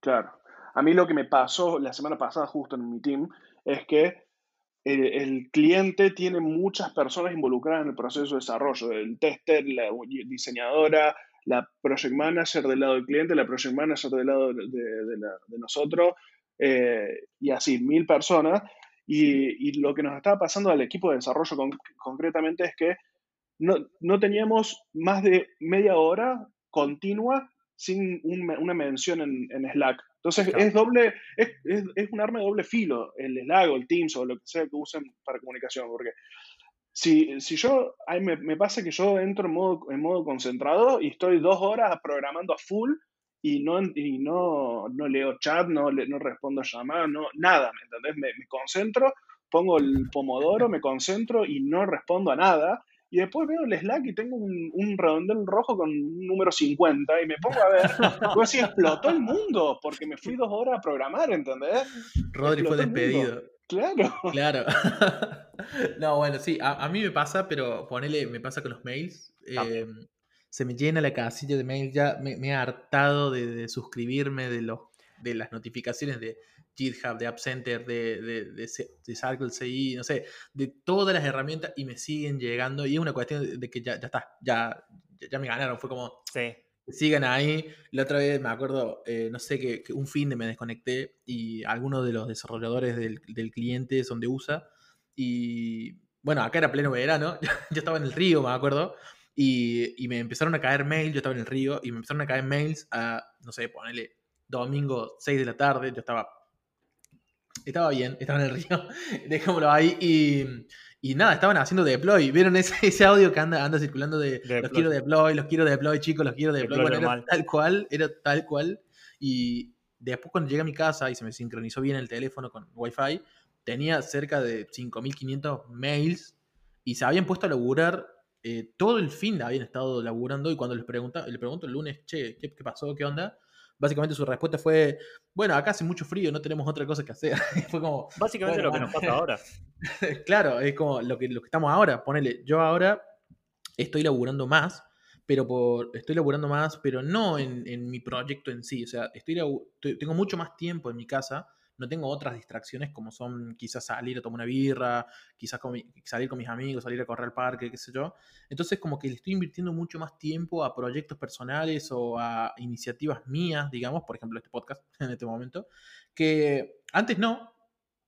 Speaker 3: Claro. A mí lo que me pasó la semana pasada justo en mi team es que el, el cliente tiene muchas personas involucradas en el proceso de desarrollo, el tester, la diseñadora, la project manager del lado del cliente, la project manager del lado de, de- de la- de nosotros, eh, y así, mil personas. Y, y lo que nos estaba pasando al equipo de desarrollo con- concretamente es que no, no teníamos más de media hora continua sin un- una mención en, en Slack. Entonces
Speaker 2: Claro.
Speaker 3: es doble, es, es- es un arma de doble filo, el Slack o el Teams o lo que sea que usen para comunicación, porque si, si yo, a mí me, me pasa que yo entro en modo, en modo concentrado y estoy dos horas programando a full y no, y no, no leo chat, no, le- no respondo llamadas, no, nada, ¿me entendés? Me, me concentro, pongo el pomodoro, me concentro y no respondo a nada. Y después veo el Slack y tengo un, un redondel rojo con un número 50 y me pongo a ver, (laughs) digo así, explotó el mundo porque me fui dos horas a programar, ¿entendés?
Speaker 1: Rodri fue
Speaker 3: Explotó
Speaker 1: despedido.
Speaker 3: Claro.
Speaker 1: Claro. (laughs) no, bueno, sí, a, a mí me pasa, pero ponele, me pasa con los mails.
Speaker 2: También.
Speaker 1: eh, se me llena la casilla de mails, ya me, me he hartado de, de suscribirme de, los, de las notificaciones de GitHub, de App Center, de, de, de, de Circle CI, no sé, de todas las herramientas y me siguen llegando. Y es una cuestión de, que ya, ya está, ya, ya- me ganaron. Fue como,
Speaker 2: sí.
Speaker 1: sigan ahí. La otra vez me acuerdo, eh, no sé, que, que un fin de me desconecté y algunos de los desarrolladores del, del cliente son de USA. Y bueno, acá era pleno verano, (laughs) yo estaba en el río, me acuerdo. Y, y me empezaron a caer mails, yo estaba en el río, y me empezaron a caer mails a, no sé, ponele domingo 6 de la tarde, yo estaba estaba bien, estaba en el río, (laughs) dejémoslo ahí y, y nada, estaban haciendo deploy. ¿Vieron ese, ese audio que anda, anda circulando de los quiero deploy, los quiero deploy, chicos, los quiero deploy?
Speaker 2: Deploy
Speaker 1: Bueno, era tal cual, era tal cual. Y después cuando llegué a mi casa y se me sincronizó bien el teléfono con Wi-Fi, tenía cerca de 5.500 mails y se habían puesto a laburar. eh, todo el fin habían estado laburando y cuando les pregunta, le pregunto el lunes, che, ¿qué, qué pasó? ¿Qué onda? Básicamente su respuesta fue, bueno, acá hace mucho frío, no tenemos otra cosa que hacer. (laughs) fue como,
Speaker 2: Básicamente
Speaker 1: Bueno,
Speaker 2: lo que nos pasa ahora. (laughs)
Speaker 1: claro, es como lo que, lo que estamos ahora. Ponele, yo ahora estoy laburando más, pero por, estoy laburando más, pero no en, en mi proyecto en sí. O sea, estoy- tengo mucho más tiempo en mi casa. No tengo otras distracciones como son quizás salir a tomar una birra, quizás con mi- salir con mis amigos, salir a correr al parque, qué sé yo. Entonces como que le estoy invirtiendo mucho más tiempo a proyectos personales o a iniciativas mías, digamos, por ejemplo este podcast (laughs) en este momento, que antes no,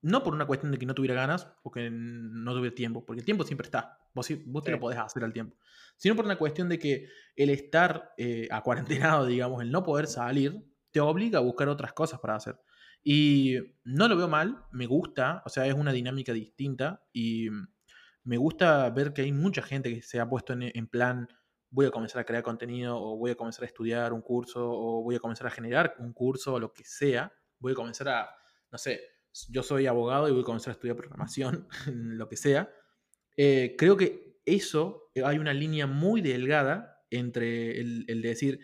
Speaker 1: no por una cuestión de que no tuviera ganas o que no tuviera tiempo, porque el tiempo siempre está. Vos, vos te
Speaker 2: Sí.
Speaker 1: lo podés hacer al tiempo. Sino por una cuestión de que el estar eh, (laughs) acuarentenado, digamos, el no poder salir, te obliga a buscar otras cosas para hacer. Y no lo veo mal, me gusta, o sea, es una dinámica distinta y me gusta ver que hay mucha gente que se ha puesto en, plan, voy a comenzar a crear contenido o voy a comenzar a estudiar un curso o voy a comenzar a generar un curso o lo que sea, voy a comenzar a, no sé, yo soy abogado y voy a comenzar a estudiar programación, (laughs) lo que sea. Eh, creo que eso, hay una línea muy delgada entre el, el de decir,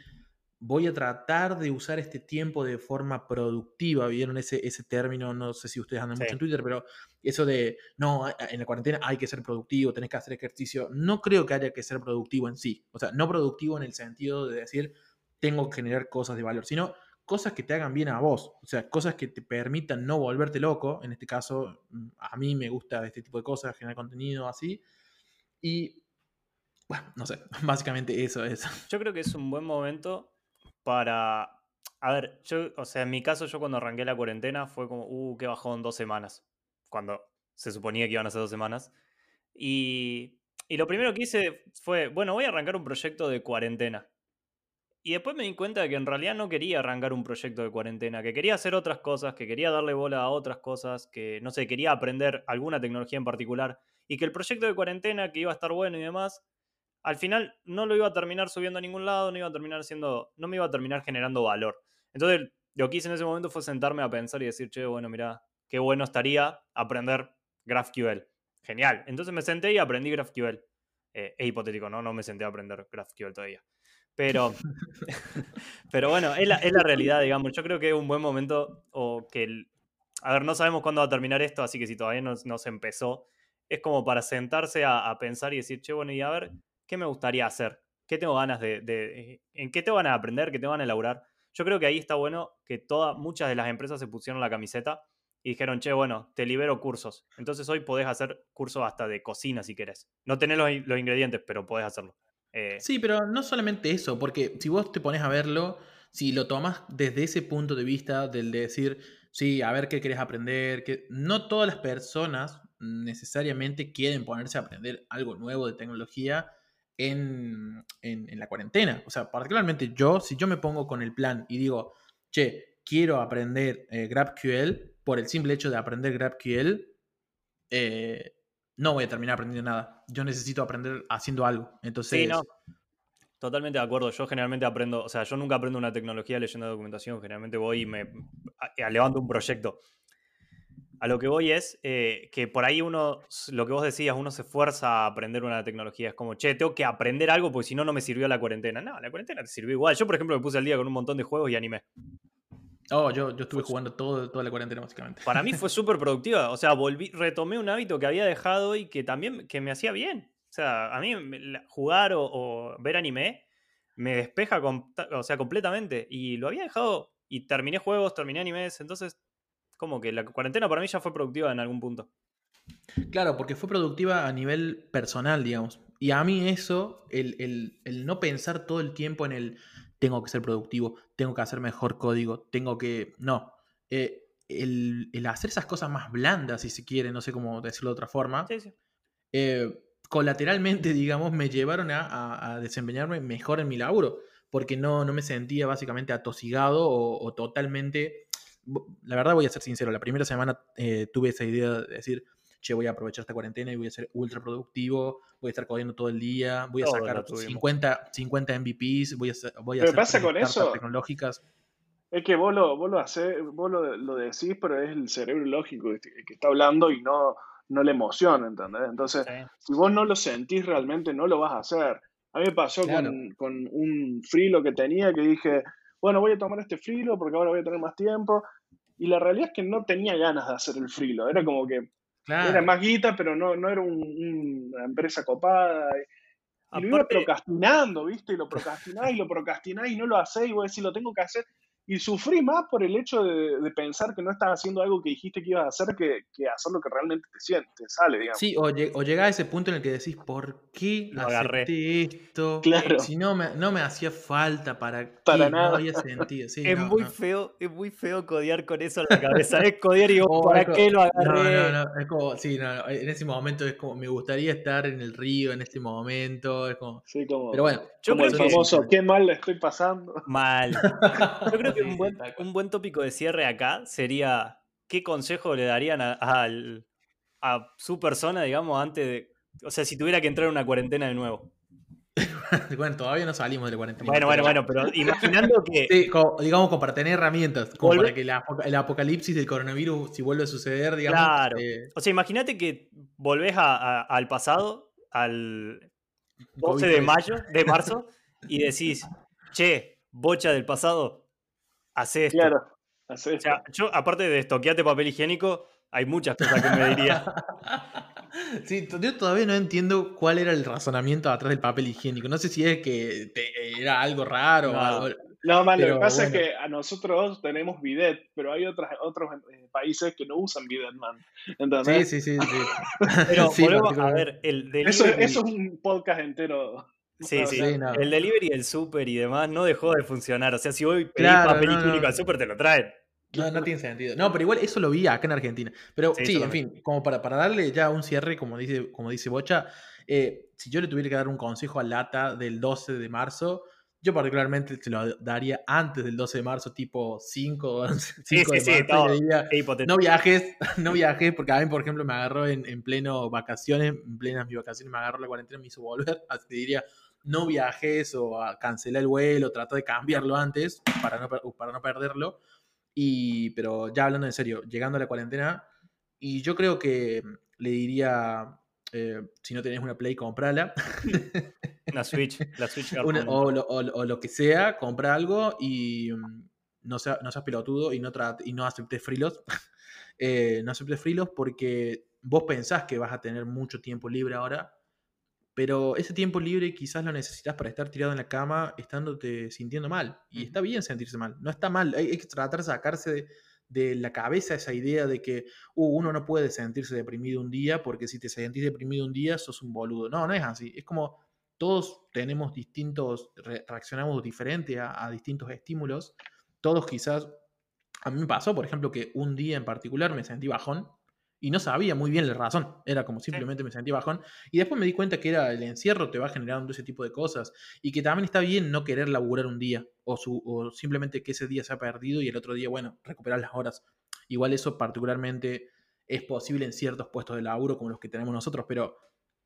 Speaker 1: voy a tratar de usar este tiempo de forma productiva. ¿Vieron ese, ese término? No sé si ustedes andan mucho en Twitter, pero eso de, no, en la cuarentena hay que ser productivo, tenés que hacer ejercicio. No creo que haya que ser productivo en sí. O sea, no productivo en el sentido de decir, tengo que generar cosas de valor, sino cosas que te hagan bien a vos. O sea, cosas que te permitan no volverte loco. En este caso, mm, a mí me gusta este tipo de cosas, generar contenido así. Y bueno, no sé, (laughs) básicamente eso es.
Speaker 2: Yo creo que es un buen momento para... A ver, yo, o sea, en mi caso, yo cuando arranqué la cuarentena fue como, uh, qué bajó en dos semanas, cuando se suponía que iban a ser dos semanas. Y, y lo primero que hice fue, bueno, voy a arrancar un proyecto de cuarentena. Y después me di cuenta de que en realidad no quería arrancar un proyecto de cuarentena, que quería hacer otras cosas, que quería darle bola a otras cosas, que no sé, quería aprender alguna tecnología en particular. Y que el proyecto de cuarentena, que iba a estar bueno y demás, al final no lo iba a terminar subiendo a ningún lado, no iba a terminar siendo, no me iba a terminar generando valor. Entonces, lo que hice en ese momento fue sentarme a pensar y decir, che, bueno, mira, qué bueno estaría aprender GraphQL. Genial. Entonces me senté y aprendí GraphQL. Eh, es hipotético, ¿no? No me senté a aprender GraphQL todavía. Pero, (laughs) pero bueno, es la, es la, realidad, digamos. Yo creo que es un buen momento o que... El, a ver, no sabemos cuándo va a terminar esto, así que si todavía no, se empezó, es como para sentarse a, a, pensar y decir, che, bueno, y a ver, ¿qué me gustaría hacer? ¿Qué tengo ganas de, ¿En qué te van a aprender? ¿Qué te van a elaborar? Yo creo que ahí está bueno que todas, muchas de las empresas se pusieron la camiseta y dijeron, che, bueno, te libero cursos. Entonces hoy podés hacer cursos hasta de cocina si querés. No tenés los, los ingredientes, pero podés hacerlo.
Speaker 1: Eh, sí, pero no solamente eso, porque si vos te pones a verlo, si lo tomas desde ese punto de vista del de decir, sí, a ver qué querés aprender, que no todas las personas necesariamente quieren ponerse a aprender algo nuevo de tecnología en, en, la cuarentena. O sea, particularmente yo, si yo me pongo con el plan y digo, che, quiero aprender eh, GraphQL, por el simple hecho de aprender GraphQL, eh, no voy a terminar aprendiendo nada. Yo necesito aprender haciendo algo. Entonces. Sí, no.
Speaker 2: Totalmente de acuerdo. Yo generalmente aprendo, o sea, yo nunca aprendo una tecnología leyendo documentación. Generalmente voy y me levanto un proyecto. A lo que voy es eh, que por ahí uno, lo que vos decías, uno se esfuerza a aprender una tecnología. Es como, che, tengo que aprender algo porque si no, no me sirvió la cuarentena. No, la cuarentena te sirvió igual. Yo, por ejemplo, me puse al día con un montón de juegos y animé.
Speaker 1: Oh, yo, yo estuve jugando todo, toda la cuarentena, básicamente.
Speaker 2: Para mí fue (laughs) súper productiva. O sea, volví, retomé un hábito que había dejado y que también que me hacía bien. O sea, a mí jugar o, ver anime me despeja o sea, completamente. Y lo había dejado y terminé juegos, terminé animes. Entonces como que la cuarentena para mí ya fue productiva en algún punto.
Speaker 1: Claro, porque fue productiva a nivel personal, digamos. Y a mí eso, el, no pensar todo el tiempo en el tengo que ser productivo, tengo que hacer mejor código, tengo que... No. Eh, el, hacer esas cosas más blandas, si se quiere, no sé cómo decirlo de otra forma, eh, colateralmente, digamos, me llevaron a, desempeñarme mejor en mi laburo, porque no, no me sentía básicamente atosigado o totalmente la verdad voy a ser sincero, la primera semana eh, tuve esa idea de decir, che, voy a aprovechar esta cuarentena y voy a ser ultra productivo, voy a estar codiendo todo el día, voy a sacar 50, 50 MVPs, voy a, voy a
Speaker 3: hacer pasa con eso?
Speaker 1: tecnológicas.
Speaker 3: Es que vos lo, vos lo, haces, vos lo, decís, pero es el cerebro lógico que está hablando y no, no la emoción, ¿entendés? Entonces, si vos no lo sentís realmente, no lo vas a hacer. A mí me pasó con, con, un frilo que tenía que dije, bueno, voy a tomar este frilo porque ahora voy a tener más tiempo. Y la realidad es que no tenía ganas de hacer el frilo. Era como que era más guita, pero no, no era una empresa copada. Y, lo iba procrastinando, ¿viste? Y lo procrastinás y lo procrastinás y no lo hacés y vos decís, lo tengo que hacer. Y sufrí más por el hecho de, pensar que no estás haciendo algo que dijiste que ibas a hacer que, que hacer lo que realmente te siente, te sale, digamos.
Speaker 1: Sí, o, o llega a ese punto en el que decís, ¿por qué lo agarré esto?
Speaker 3: Claro.
Speaker 1: Si no me, no me hacía falta, ¿para
Speaker 3: Para nada.
Speaker 1: No había sentido. (laughs)
Speaker 2: es muy feo, es muy feo codear con eso en la cabeza. es codear y vos, (laughs) ¿para qué lo agarré?
Speaker 1: No, no, no. Es como, sí, no, en ese momento es como, me gustaría estar en el río en este momento. Es como.
Speaker 3: Sí, como.
Speaker 1: Pero bueno.
Speaker 3: Yo como el famoso, qué mal le estoy pasando.
Speaker 2: Mal. (laughs) Yo creo que un buen, un buen tópico de cierre acá sería qué consejo le darían a, a, su persona, digamos, antes de o sea, si tuviera que entrar en una cuarentena de nuevo. (laughs)
Speaker 1: bueno, todavía no salimos de la cuarentena.
Speaker 2: Bueno, bueno, bueno, pero imaginando que.
Speaker 1: Sí, como- digamos, como para tener herramientas, como para que la el apocalipsis del coronavirus, si vuelve a suceder, digamos.
Speaker 2: Claro.
Speaker 1: eh,
Speaker 2: O sea, imagínate que volvés a- a- al pasado, al 12 de
Speaker 1: COVID-19.
Speaker 2: mayo, de marzo, y decís, che, bocha del pasado, hace esto.
Speaker 3: Claro. hace
Speaker 2: O
Speaker 3: esto.
Speaker 2: sea, yo, aparte de estoquearte papel higiénico, hay muchas cosas que me diría. (laughs)
Speaker 1: Sí, yo todavía no entiendo cuál era el razonamiento atrás del papel higiénico. No sé si es que te- era algo raro o
Speaker 2: No.
Speaker 1: algo.
Speaker 3: No, man, lo que pasa
Speaker 1: bueno.
Speaker 3: es que a nosotros tenemos bidet, pero hay otras, otros eh, países que no usan bidet, man.
Speaker 1: Sí,
Speaker 3: ¿Entendés?
Speaker 1: sí, sí. sí.
Speaker 2: Pero (laughs)
Speaker 1: Sí,
Speaker 2: volvemos a ver, el delivery.
Speaker 3: Eso, eso es un podcast entero.
Speaker 2: Sí,
Speaker 3: No,
Speaker 2: sí.
Speaker 1: sí, no.
Speaker 2: El delivery, el súper y demás no dejó de funcionar. O sea, si hoy pedís
Speaker 1: Claro,
Speaker 2: papel
Speaker 1: no, no.
Speaker 2: higiénico al súper, te lo traen.
Speaker 1: No, no tiene sentido. No, pero igual eso lo vi acá en Argentina. Pero
Speaker 2: Sí,
Speaker 1: en fin, como para, para darle ya un cierre, como dice, como dice Bocha, eh, si yo le tuviera que dar un consejo a Lata del 12 de marzo, yo particularmente se lo daría antes del 12 de marzo, tipo 5, 5 (laughs)
Speaker 2: Sí,
Speaker 1: de
Speaker 2: sí, sí,
Speaker 1: marzo, y diría, no viajes, (laughs) no viajes, porque a mí, por ejemplo, me agarró en, en pleno vacaciones, en plenas mis vacaciones, me agarró la cuarentena, me hizo volver, (laughs) así que diría, no viajes o a cancelar el vuelo, trata de cambiarlo antes para no, para no perderlo. Y, pero ya hablando en serio, llegando a la cuarentena, y yo creo que le diría, eh, si no tenés una Play, comprala, (laughs)
Speaker 2: Una Switch, la Switch (laughs)
Speaker 1: Una- o, lo, o lo- o lo que sea, compra algo y mm, no, sea, no seas pelotudo y no, y no aceptes frilos. (laughs) Eh, no aceptes frilos porque vos pensás que vas a tener mucho tiempo libre ahora, pero ese tiempo libre quizás lo necesitas para estar tirado en la cama estándote sintiendo mal. Y está bien sentirse mal, no está mal. Hay, hay que tratar de sacarse de, de la cabeza esa idea de que "Uh, uno no puede sentirse deprimido un día porque si te sentís deprimido un día sos un boludo. No, no es así. Es como todos tenemos distintos, re- reaccionamos diferente a, a distintos estímulos. Todos quizás, a mí me pasó, por ejemplo, que un día en particular me sentí bajón y no sabía muy bien la razón. Era como simplemente me sentí bajón. Y después me di cuenta que era el encierro te va generando ese tipo de cosas. Y que también está bien no querer laburar un día. O, su, o simplemente que ese día se ha perdido y el otro día, bueno, recuperar las horas. Igual eso particularmente es posible en ciertos puestos de laburo como los que tenemos nosotros. Pero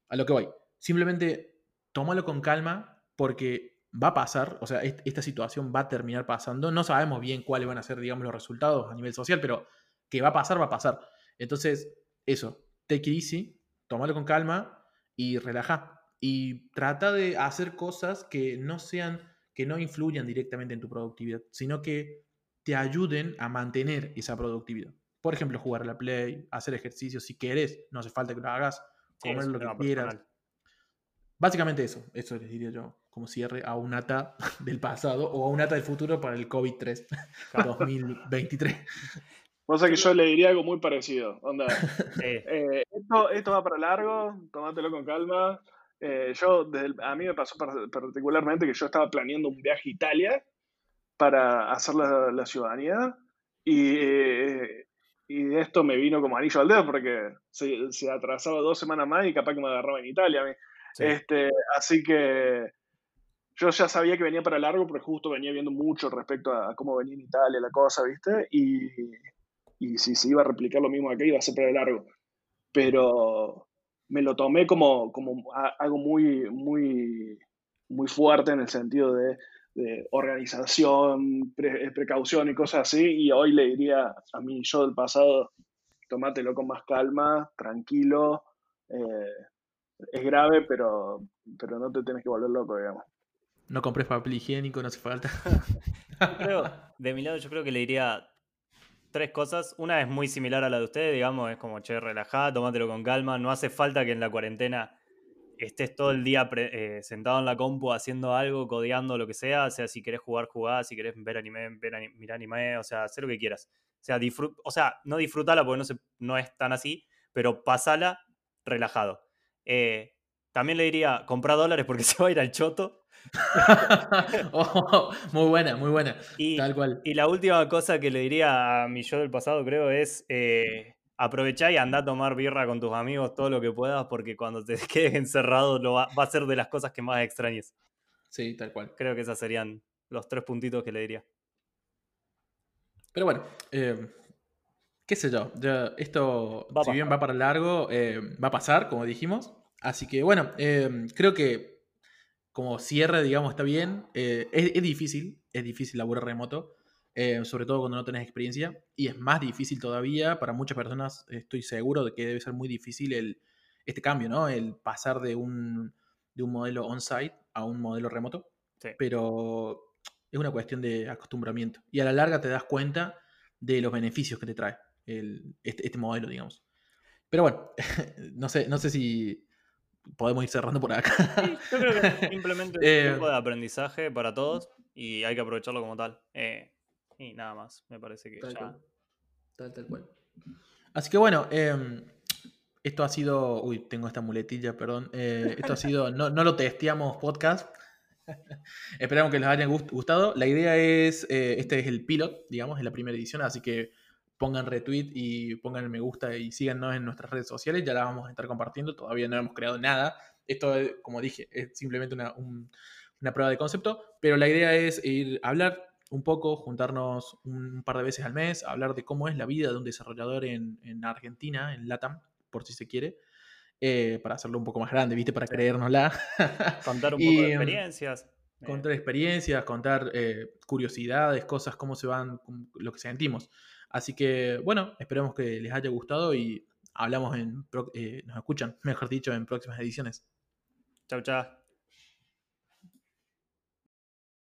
Speaker 1: a lo que voy. Simplemente tómalo con calma porque va a pasar, o sea, est- esta situación va a terminar pasando. No sabemos bien cuáles van a ser, digamos, los resultados a nivel social, pero que va a pasar, va a pasar. Entonces, eso, take it easy, tómalo con calma y relaja. Y trata de hacer cosas que no sean, que no influyan directamente en tu productividad, sino que te ayuden a mantener esa productividad. Por ejemplo, jugar a la play, hacer ejercicio si quieres, no hace falta que lo hagas, comer lo que quieras.
Speaker 2: personal.
Speaker 1: Básicamente eso, eso les diría yo, como cierre a un ata (laughs) del pasado o a un ata del futuro para el COVID-3 2023. (laughs)
Speaker 3: O sea que yo le diría algo muy parecido. Onda, (laughs)
Speaker 2: Sí.
Speaker 3: eh, esto, esto va para largo, tomátelo con calma. Eh, yo, desde el- a mí me pasó par- particularmente que yo estaba planeando un viaje a Italia para hacer la, la ciudadanía y, eh, y esto me vino como anillo al dedo porque se, se atrasaba dos semanas más y capaz que me agarraba en Italia.
Speaker 2: Sí.
Speaker 3: Este, así que yo ya sabía que venía para largo, pero justo venía viendo mucho respecto a cómo venía en Italia la cosa, ¿viste? Y, y si se iba a replicar lo mismo acá, iba a ser para largo. Pero me lo tomé como, como a- algo muy, muy, muy fuerte en el sentido de, de organización, pre- precaución y cosas así. Y hoy le diría a mí, yo del pasado, tomátelo con más calma, tranquilo. eh, es grave, pero, pero no te tienes que volver loco, digamos.
Speaker 1: No compres papel higiénico, no hace falta. (laughs)
Speaker 2: Creo, de mi lado, yo creo que le diría tres cosas. Una es muy similar a la de ustedes, digamos, es como, che, relajá, tómatelo con calma. No hace falta que en la cuarentena estés todo el día eh, sentado en la compu haciendo algo, codeando, lo que sea. O sea, si querés jugar, jugá. Si querés ver anime, ver ani- mirar anime. O sea, hacer lo que quieras. O sea, o sea no disfrutala porque no, se, no es tan así, pero pasala relajado. Eh, también le diría, compra dólares porque (laughs) se va a ir al choto. (laughs)
Speaker 1: Oh, muy buena, muy buena.
Speaker 2: Y,
Speaker 1: Tal cual.
Speaker 2: y la última cosa que le diría a mi yo del pasado, creo, es eh, aprovechá y anda a tomar birra con tus amigos todo lo que puedas, porque cuando te (laughs) quedes encerrado lo va, va a ser de las cosas que más extrañes.
Speaker 1: Sí, tal cual.
Speaker 2: Creo que esos serían los tres puntitos que le diría.
Speaker 1: Pero bueno, eh, qué sé yo. ya esto,
Speaker 2: Va
Speaker 1: si bien va para largo, eh, va a pasar, como dijimos. Así que bueno, em, creo que como cierre, digamos, está bien. Eh, es, difícil, es difícil laburar remoto, eh, sobre todo cuando no tenés experiencia. Y es más difícil todavía, para muchas personas estoy seguro de que debe ser muy difícil el, este cambio, ¿no? El pasar de un, de un modelo on-site a un modelo remoto. Pero es una cuestión de acostumbramiento. Y a la larga te das cuenta de los beneficios que te trae este, este, modelo, digamos. Pero bueno, (laughs) no sé, no sé si podemos ir cerrando por acá.
Speaker 2: yo creo que (laughs) simplemente es un eh, tiempo de aprendizaje para todos y hay que aprovecharlo como tal. Eh, y nada más, me parece que ya...
Speaker 1: Tal, tal cual. Así que bueno, em, esto ha sido. Uy, tengo esta muletilla, perdón. Eh, esto ha (laughs) sido. No, no lo testeamos podcast. (laughs) Esperamos que les haya gustado. La idea es. este es el pilot, digamos, es la primera edición, así que pongan retweet y pongan el me gusta y síganos en nuestras redes sociales, ya la vamos a estar compartiendo, todavía no hemos creado nada. Esto, como dije, es simplemente una, prueba de concepto, pero la idea es ir a hablar un poco, juntarnos un par de veces al mes, hablar de cómo es la vida de un desarrollador en, Argentina, en LATAM, por si se quiere. Eh, para hacerlo un poco más grande, ¿viste? Para creérnosla. (laughs)
Speaker 2: Contar un poco de experiencias.
Speaker 1: Contar experiencias, contar eh, curiosidades, cosas, cómo se van, lo que sentimos. Así que, bueno, esperemos que les haya gustado y hablamos en, eh, nos escuchan, mejor dicho, en próximas ediciones.
Speaker 2: Chau, chao.